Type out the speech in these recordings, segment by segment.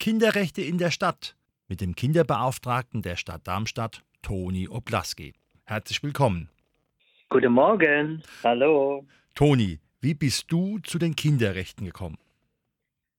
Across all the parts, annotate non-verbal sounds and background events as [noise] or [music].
Kinderrechte in der Stadt mit dem Kinderbeauftragten der Stadt Darmstadt, Toni Oblaski. Herzlich willkommen. Guten Morgen. Hallo. Toni, wie bist du zu den Kinderrechten gekommen?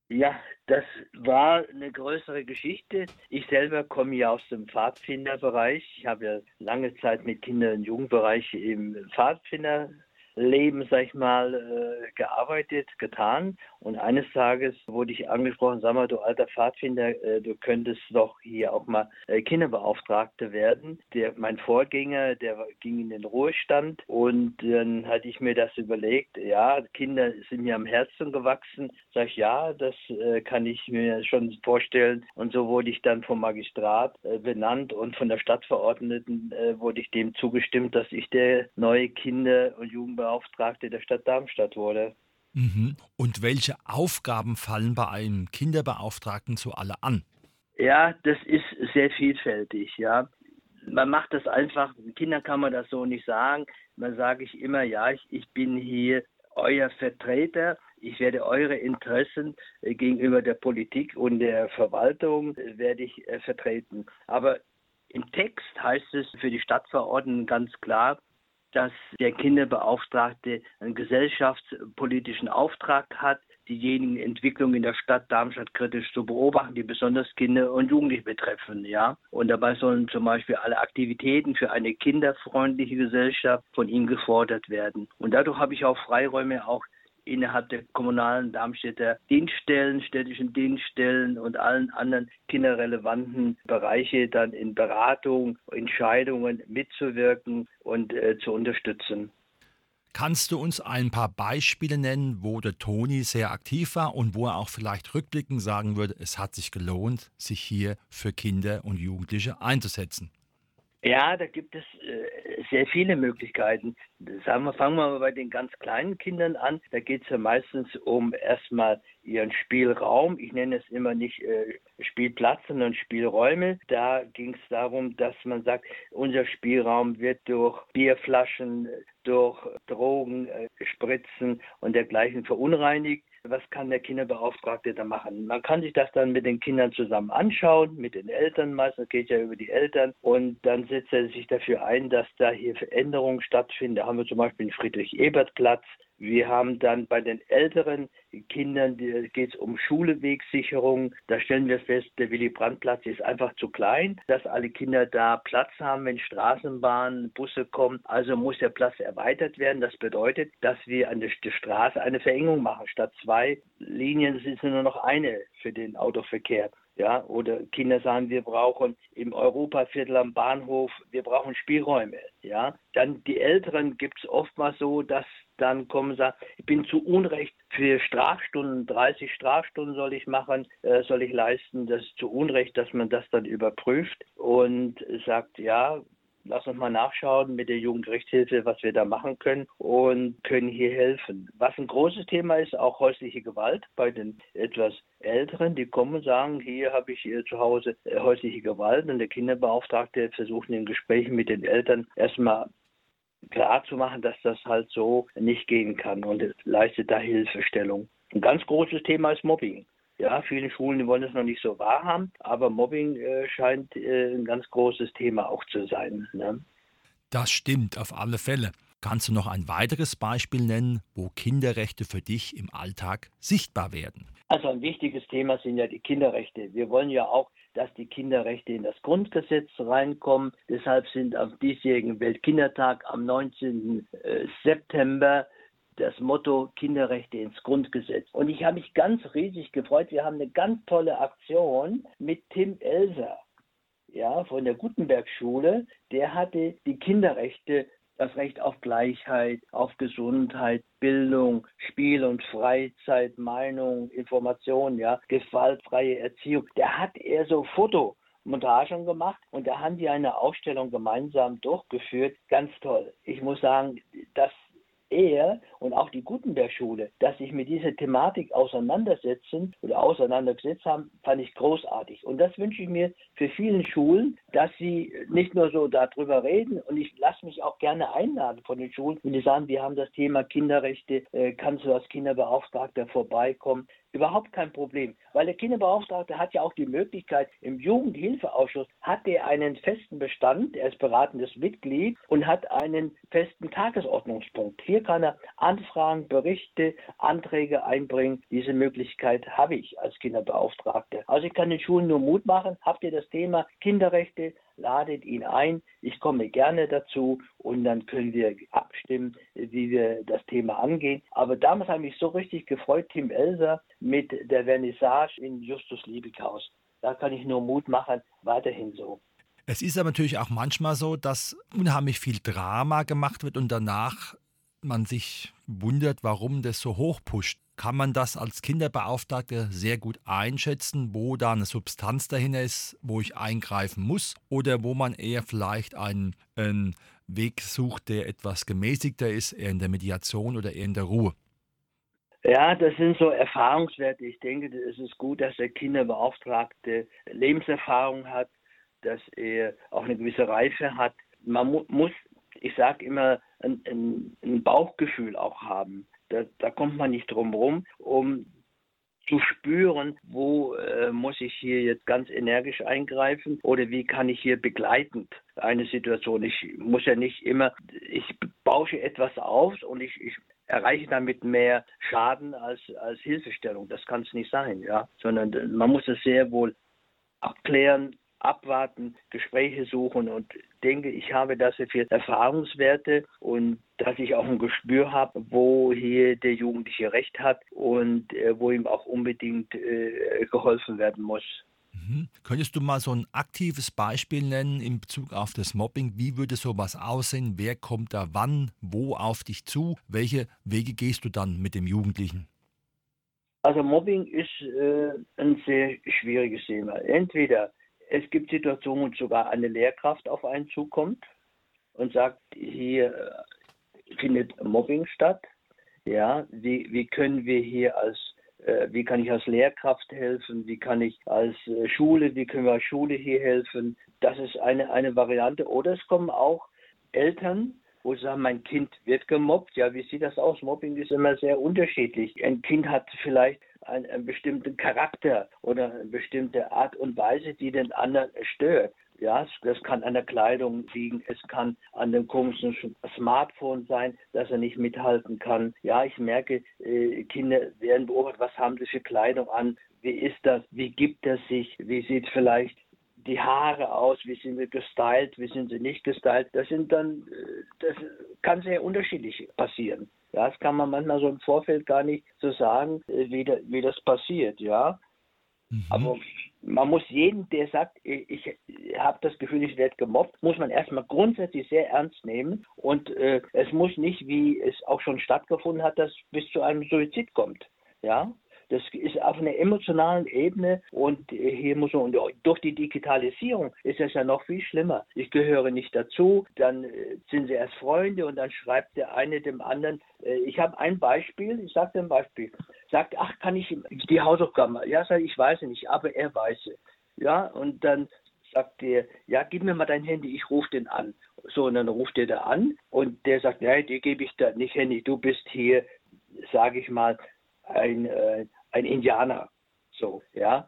Ja, das war eine größere Geschichte. Ich selber komme ja aus dem Pfadfinderbereich. Ich habe ja lange Zeit mit Kinder- und Jugendbereich im Pfadfinder Leben, sag ich mal, äh, gearbeitet, getan. Und eines Tages wurde ich angesprochen, sag mal, du alter Pfadfinder, äh, du könntest doch hier auch mal äh, Kinderbeauftragte werden. Der, mein Vorgänger, der ging in den Ruhestand und dann hatte ich mir das überlegt, ja, Kinder sind mir am Herzen gewachsen. Sag ich, ja, das äh, kann ich mir schon vorstellen. Und so wurde ich dann vom Magistrat äh, benannt und von der Stadtverordneten äh, wurde ich dem zugestimmt, dass ich der neue Kinder- und Jugendbeauftragte der Stadt Darmstadt wurde. Mhm. Und welche Aufgaben fallen bei einem Kinderbeauftragten zu alle an? Ja, das ist sehr vielfältig, ja. Man macht das einfach, Kindern kann man das so nicht sagen. Man sage ich immer, ja, ich, ich bin hier euer Vertreter. Ich werde eure Interessen äh, gegenüber der Politik und der Verwaltung äh, werde ich äh, vertreten. Aber im Text heißt es für die Stadtverordneten ganz klar, dass der Kinderbeauftragte einen gesellschaftspolitischen Auftrag hat, diejenigen Entwicklungen in der Stadt Darmstadt kritisch zu beobachten, die besonders Kinder und Jugendliche betreffen, ja. Und dabei sollen zum Beispiel alle Aktivitäten für eine kinderfreundliche Gesellschaft von ihm gefordert werden. Und dadurch habe ich auch Freiräume, auch innerhalb der kommunalen Darmstädter Dienststellen, städtischen Dienststellen und allen anderen kinderrelevanten Bereiche dann in Beratung, Entscheidungen mitzuwirken und äh, zu unterstützen. Kannst du uns ein paar Beispiele nennen, wo der Toni sehr aktiv war und wo er auch vielleicht rückblickend sagen würde, es hat sich gelohnt, sich hier für Kinder und Jugendliche einzusetzen? Ja, da gibt es äh, sehr viele Möglichkeiten. Sagen wir, fangen wir mal bei den ganz kleinen Kindern an. Da geht es ja meistens um erstmal ihren Spielraum. Ich nenne es immer nicht äh, Spielplatz, sondern Spielräume. Da ging es darum, dass man sagt, unser Spielraum wird durch Bierflaschen, durch Drogen, äh, Spritzen und dergleichen verunreinigt. Was kann der Kinderbeauftragte da machen? Man kann sich das dann mit den Kindern zusammen anschauen, mit den Eltern meistens, geht ja über die Eltern und dann setzt er sich dafür ein, dass da hier Veränderungen stattfinden. Da haben wir zum Beispiel den Friedrich-Ebert-Platz, wir haben dann bei den älteren Kindern, geht es um Schulewegsicherung. Da stellen wir fest, der Willy-Brandt-Platz ist einfach zu klein, dass alle Kinder da Platz haben, wenn Straßenbahnen, Busse kommen. Also muss der Platz erweitert werden. Das bedeutet, dass wir an der Straße eine Verengung machen. Statt zwei Linien ist nur noch eine für den Autoverkehr ja, oder Kinder sagen, wir brauchen im Europaviertel am Bahnhof, wir brauchen Spielräume, ja. Dann die Älteren gibt es oftmals so, dass dann kommen sagen, ich bin zu Unrecht für Strafstunden, 30 Strafstunden soll ich machen, äh, soll ich leisten, das ist zu Unrecht, dass man das dann überprüft und sagt, ja, lass uns mal nachschauen mit der Jugendrechtshilfe, was wir da machen können und können hier helfen. Was ein großes Thema ist, auch häusliche Gewalt bei den etwas Älteren, die kommen und sagen, hier habe ich zu Hause äh, häusliche Gewalt und der Kinderbeauftragte versucht in den Gesprächen mit den Eltern erstmal klar zu machen, dass das halt so nicht gehen kann und leistet da Hilfestellung. Ein ganz großes Thema ist Mobbing. Ja, viele Schulen wollen es noch nicht so wahrhaben, aber Mobbing äh, scheint äh, ein ganz großes Thema auch zu sein. Ne? Das stimmt auf alle Fälle. Kannst du noch ein weiteres Beispiel nennen, wo Kinderrechte für dich im Alltag sichtbar werden? Also ein wichtiges Thema sind ja die Kinderrechte. Wir wollen ja auch, dass die Kinderrechte in das Grundgesetz reinkommen. Deshalb sind am diesjährigen Weltkindertag am 19. Äh, September das Motto Kinderrechte ins Grundgesetz. Und ich habe mich ganz riesig gefreut. Wir haben eine ganz tolle Aktion mit Tim Elser ja, von der Gutenberg-Schule. Der hatte die Kinderrechte das Recht auf Gleichheit, auf Gesundheit, Bildung, Spiel und Freizeit, Meinung, Information, ja, gewaltfreie Erziehung. Der hat eher so Foto Montagen gemacht und da haben die eine Ausstellung gemeinsam durchgeführt. Ganz toll. Ich muss sagen, das er und auch die Guten der Schule, dass sich mit dieser Thematik auseinandersetzen oder auseinandergesetzt haben, fand ich großartig. Und das wünsche ich mir für viele Schulen, dass sie nicht nur so darüber reden und ich lasse mich auch gerne einladen von den Schulen, wenn die sagen, wir haben das Thema Kinderrechte, äh, kannst du als Kinderbeauftragter vorbeikommen? Überhaupt kein Problem, weil der Kinderbeauftragte hat ja auch die Möglichkeit, im Jugendhilfeausschuss hat er einen festen Bestand, er ist beratendes Mitglied und hat einen festen Tagesordnungspunkt. Hier kann er Anfragen, Berichte, Anträge einbringen. Diese Möglichkeit habe ich als Kinderbeauftragte. Also ich kann den Schulen nur Mut machen. Habt ihr das Thema Kinderrechte? ladet ihn ein. Ich komme gerne dazu und dann können wir abstimmen, wie wir das Thema angehen. Aber damals habe ich mich so richtig gefreut, Tim Elser mit der Vernissage in Justus Liebighaus. Da kann ich nur Mut machen, weiterhin so. Es ist aber natürlich auch manchmal so, dass unheimlich viel Drama gemacht wird und danach man sich wundert, warum das so hoch pusht kann man das als Kinderbeauftragter sehr gut einschätzen, wo da eine Substanz dahinter ist, wo ich eingreifen muss oder wo man eher vielleicht einen, einen Weg sucht, der etwas gemäßigter ist, eher in der Mediation oder eher in der Ruhe. Ja, das sind so Erfahrungswerte. Ich denke, es ist gut, dass der Kinderbeauftragte Lebenserfahrung hat, dass er auch eine gewisse Reife hat. Man mu muss, ich sage immer, ein, ein, ein Bauchgefühl auch haben. Da, da kommt man nicht drum rum, um zu spüren, wo äh, muss ich hier jetzt ganz energisch eingreifen oder wie kann ich hier begleitend eine Situation. Ich muss ja nicht immer, ich bausche etwas auf und ich, ich erreiche damit mehr Schaden als, als Hilfestellung. Das kann es nicht sein, ja. Sondern man muss es sehr wohl abklären, abwarten, Gespräche suchen und denke, ich habe dafür Erfahrungswerte und dass ich auch ein Gespür habe, wo hier der Jugendliche Recht hat und äh, wo ihm auch unbedingt äh, geholfen werden muss. Mhm. Könntest du mal so ein aktives Beispiel nennen in Bezug auf das Mobbing? Wie würde sowas aussehen? Wer kommt da wann, wo auf dich zu? Welche Wege gehst du dann mit dem Jugendlichen? Also Mobbing ist äh, ein sehr schwieriges Thema. Entweder es gibt Situationen, wo sogar eine Lehrkraft auf einen zukommt und sagt, hier äh, findet Mobbing statt. Ja, wie, wie können wir hier als, äh, wie kann ich als Lehrkraft helfen? Wie kann ich als äh, Schule, wie können wir als Schule hier helfen? Das ist eine, eine Variante. Oder es kommen auch Eltern, wo sie sagen, mein Kind wird gemobbt. Ja, wie sieht das aus? Mobbing ist immer sehr unterschiedlich. Ein Kind hat vielleicht einen, einen bestimmten Charakter oder eine bestimmte Art und Weise, die den anderen stört. Ja, das kann an der Kleidung liegen, es kann an dem komischen Smartphone sein, dass er nicht mithalten kann. Ja, ich merke, äh, Kinder werden beobachtet, was haben sie für Kleidung an, wie ist das, wie gibt er sich, wie sieht vielleicht die Haare aus, wie sind sie gestylt, wie sind sie nicht gestylt. Das sind dann, das kann sehr unterschiedlich passieren. Ja, das kann man manchmal so im Vorfeld gar nicht so sagen, äh, wie, da, wie das passiert, ja. Mhm. Aber man muss jeden, der sagt, ich, ich habe das Gefühl, ich werde gemobbt, muss man erstmal grundsätzlich sehr ernst nehmen. Und äh, es muss nicht, wie es auch schon stattgefunden hat, dass bis zu einem Suizid kommt. Ja, das ist auf einer emotionalen Ebene und hier muss man, und durch die Digitalisierung ist es ja noch viel schlimmer. Ich gehöre nicht dazu, dann äh, sind sie erst Freunde und dann schreibt der eine dem anderen. Äh, ich habe ein Beispiel, ich sage dir ein Beispiel. Sagt, ach, kann ich die Hausaufgaben? Ja, sag ich weiß nicht, aber er weiß es. Ja, und dann sagt der, ja, gib mir mal dein Handy, ich rufe den an. So, und dann ruft er da an und der sagt, nein, die gebe ich da nicht Handy, du bist hier, sage ich mal, ein, äh, ein Indianer. So, ja.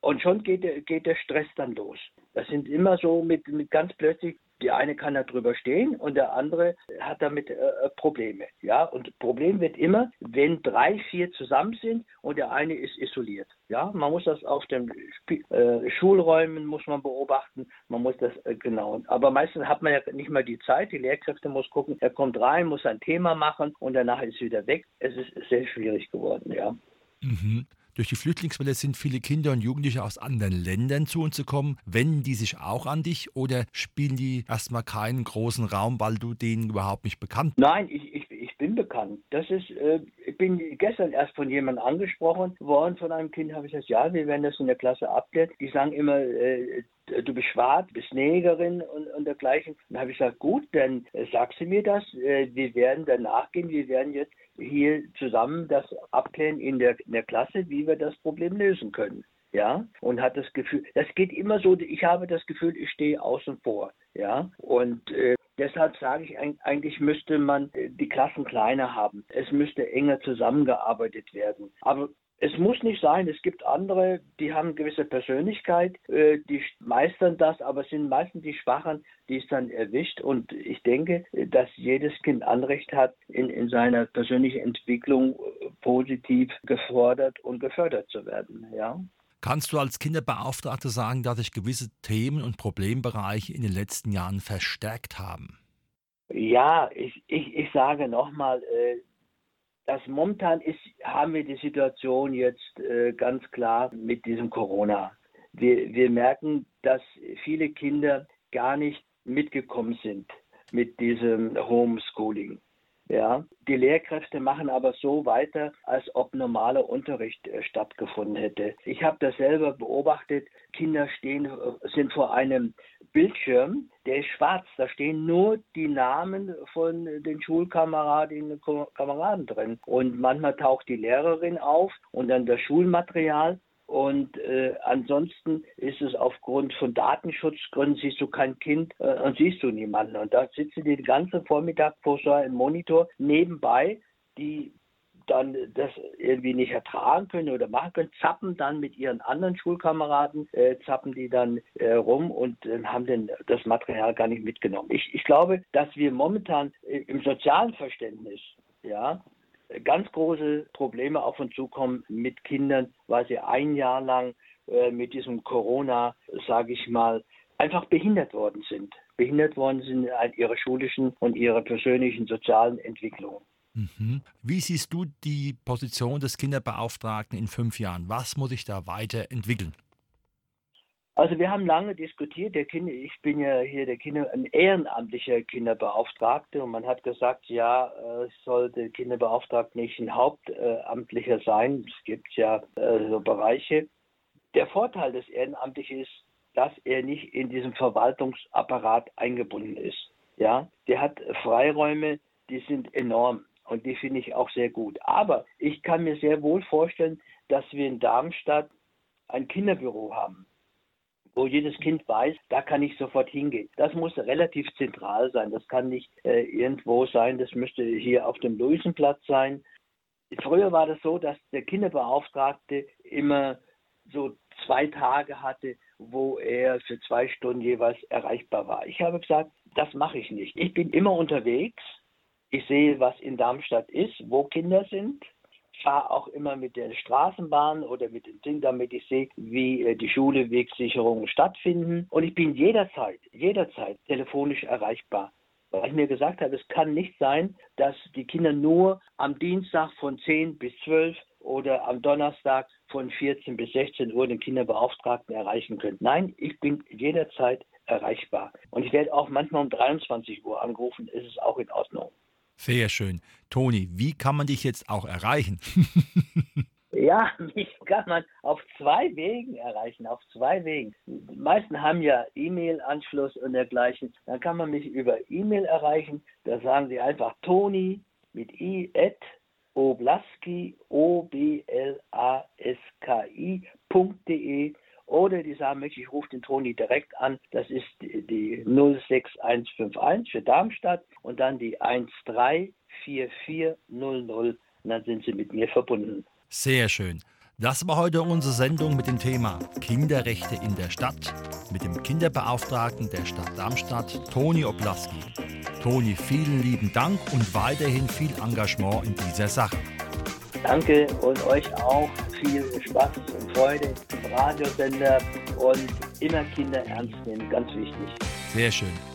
Und schon geht der, geht der Stress dann los. Das sind immer so mit, mit ganz plötzlich, die eine kann da drüber stehen und der andere hat damit äh, Probleme. Ja, und Problem wird immer, wenn drei, vier zusammen sind und der eine ist isoliert. Ja, man muss das auf den Sp äh, Schulräumen muss man beobachten, man muss das äh, genau. Aber meistens hat man ja nicht mal die Zeit. Die Lehrkräfte muss gucken, er kommt rein, muss ein Thema machen und danach ist er wieder weg. Es ist sehr schwierig geworden. Ja. Mhm. Durch die Flüchtlingswelle sind viele Kinder und Jugendliche aus anderen Ländern zu uns gekommen. Wenden die sich auch an dich oder spielen die erstmal keinen großen Raum, weil du denen überhaupt nicht bekannt bist? Nein, ich, ich, ich bin bekannt. Das ist, äh, ich bin gestern erst von jemandem angesprochen worden, von einem Kind, habe ich gesagt, ja, wir werden das in der Klasse abklären. Die sagen immer, äh, du bist schwarz, bist Negerin und, und dergleichen. Dann habe ich gesagt, gut, dann äh, sagst du mir das. Äh, wir werden danach gehen. Wir werden jetzt hier zusammen das abklären in der, in der Klasse, wie wir das Problem lösen können. Ja, und hat das Gefühl, das geht immer so, ich habe das Gefühl, ich stehe außen vor. Ja, und äh, deshalb sage ich, eigentlich müsste man äh, die Klassen kleiner haben. Es müsste enger zusammengearbeitet werden. Aber es muss nicht sein, es gibt andere, die haben eine gewisse Persönlichkeit, äh, die meistern das, aber es sind meistens die Schwachen, die es dann erwischt. Und ich denke, dass jedes Kind Anrecht hat, in, in seiner persönlichen Entwicklung äh, positiv gefordert und gefördert zu werden. Ja. Kannst du als Kinderbeauftragte sagen, dass sich gewisse Themen und Problembereiche in den letzten Jahren verstärkt haben? Ja, ich, ich, ich sage nochmal, äh, das momentan ist, haben wir die Situation jetzt äh, ganz klar mit diesem Corona. Wir, wir merken, dass viele Kinder gar nicht mitgekommen sind mit diesem Homeschooling. Ja, die Lehrkräfte machen aber so weiter, als ob normaler Unterricht äh, stattgefunden hätte. Ich habe das selber beobachtet. Kinder stehen, äh, sind vor einem Bildschirm, der ist schwarz. Da stehen nur die Namen von den Schulkameradinnen und Kameraden drin. Und manchmal taucht die Lehrerin auf und dann das Schulmaterial. Und äh, ansonsten ist es aufgrund von Datenschutzgründen, siehst du kein Kind äh, und siehst du niemanden. Und da sitzen die den ganzen Vormittag vor so einem Monitor nebenbei, die dann das irgendwie nicht ertragen können oder machen können, zappen dann mit ihren anderen Schulkameraden, äh, zappen die dann äh, rum und äh, haben denn das Material gar nicht mitgenommen. Ich, ich glaube, dass wir momentan äh, im sozialen Verständnis, ja, ganz große Probleme auf uns zukommen mit Kindern, weil sie ein Jahr lang äh, mit diesem Corona, sage ich mal, einfach behindert worden sind. Behindert worden sind in ihrer schulischen und ihrer persönlichen sozialen Entwicklung. Mhm. Wie siehst du die Position des Kinderbeauftragten in fünf Jahren? Was muss ich da weiterentwickeln? Also wir haben lange diskutiert, der Kinder, ich bin ja hier der Kinder, ein ehrenamtlicher Kinderbeauftragter und man hat gesagt, ja, es sollte Kinderbeauftragter nicht ein Hauptamtlicher sein. Es gibt ja äh, so Bereiche. Der Vorteil des Ehrenamtlichen ist, dass er nicht in diesem Verwaltungsapparat eingebunden ist. Ja, der hat Freiräume, die sind enorm und die finde ich auch sehr gut. Aber ich kann mir sehr wohl vorstellen, dass wir in Darmstadt ein Kinderbüro haben wo jedes Kind weiß, da kann ich sofort hingehen. Das muss relativ zentral sein. Das kann nicht äh, irgendwo sein. Das müsste hier auf dem Luisenplatz sein. Früher war das so, dass der Kinderbeauftragte immer so zwei Tage hatte, wo er für zwei Stunden jeweils erreichbar war. Ich habe gesagt, das mache ich nicht. Ich bin immer unterwegs. Ich sehe, was in Darmstadt ist, wo Kinder sind fahre auch immer mit der Straßenbahn oder mit dem Ding, damit ich sehe, wie äh, die Schulewegsicherungen stattfinden. Und ich bin jederzeit, jederzeit telefonisch erreichbar. Weil ich mir gesagt habe, es kann nicht sein, dass die Kinder nur am Dienstag von 10 bis 12 oder am Donnerstag von 14 bis 16 Uhr den Kinderbeauftragten erreichen können. Nein, ich bin jederzeit erreichbar. Und ich werde auch manchmal um 23 Uhr angerufen, ist es auch in Ordnung. Sehr schön. Toni, wie kann man dich jetzt auch erreichen? [laughs] Ja, [laughs] mich kann man auf zwei Wegen erreichen, auf zwei Wegen. Die meisten haben ja E-Mail-Anschluss und dergleichen. Dann kann man mich über E-Mail erreichen. Da sagen sie einfach Toni mit i at oblaski o b l a s k i.de oder die sagen, ich rufe den Toni direkt an. Das ist die 06151 für Darmstadt und dann die 134400. Und dann sind sie mit mir verbunden. Sehr schön. Das war heute unsere Sendung mit dem Thema Kinderrechte in der Stadt mit dem Kinderbeauftragten der Stadt Darmstadt, Toni Oblaski. Toni, vielen lieben Dank und weiterhin viel Engagement in dieser Sache. Danke und euch auch viel Spaß und Freude im Radiosender und immer Kinder ernst nehmen, ganz wichtig. Sehr schön.